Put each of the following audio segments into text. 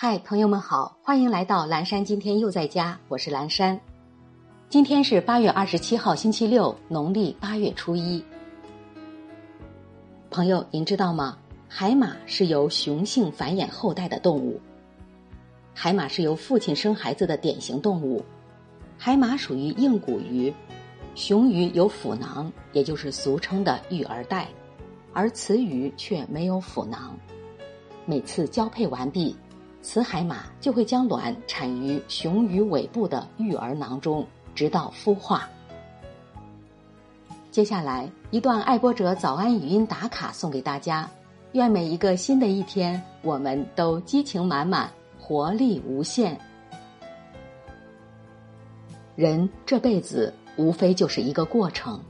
嗨，朋友们好，欢迎来到蓝山。今天又在家，我是蓝山。今天是八月二十七号，星期六，农历八月初一。朋友，您知道吗？海马是由雄性繁衍后代的动物。海马是由父亲生孩子的典型动物。海马属于硬骨鱼，雄鱼有腹囊，也就是俗称的育儿袋，而雌鱼却没有腹囊。每次交配完毕。雌海马就会将卵产于雄鱼尾部的育儿囊中，直到孵化。接下来一段爱播者早安语音打卡送给大家，愿每一个新的一天，我们都激情满满，活力无限。人这辈子无非就是一个过程，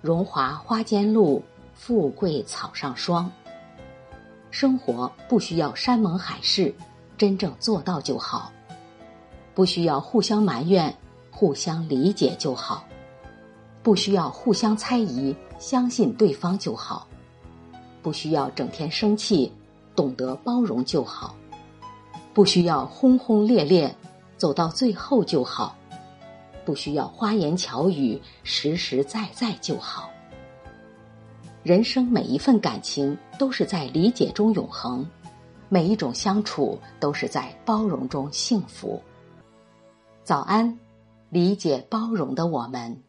荣华花间露，富贵草上霜。生活不需要山盟海誓，真正做到就好；不需要互相埋怨，互相理解就好；不需要互相猜疑，相信对方就好；不需要整天生气，懂得包容就好；不需要轰轰烈烈，走到最后就好；不需要花言巧语，实实在在就好。人生每一份感情都是在理解中永恒，每一种相处都是在包容中幸福。早安，理解包容的我们。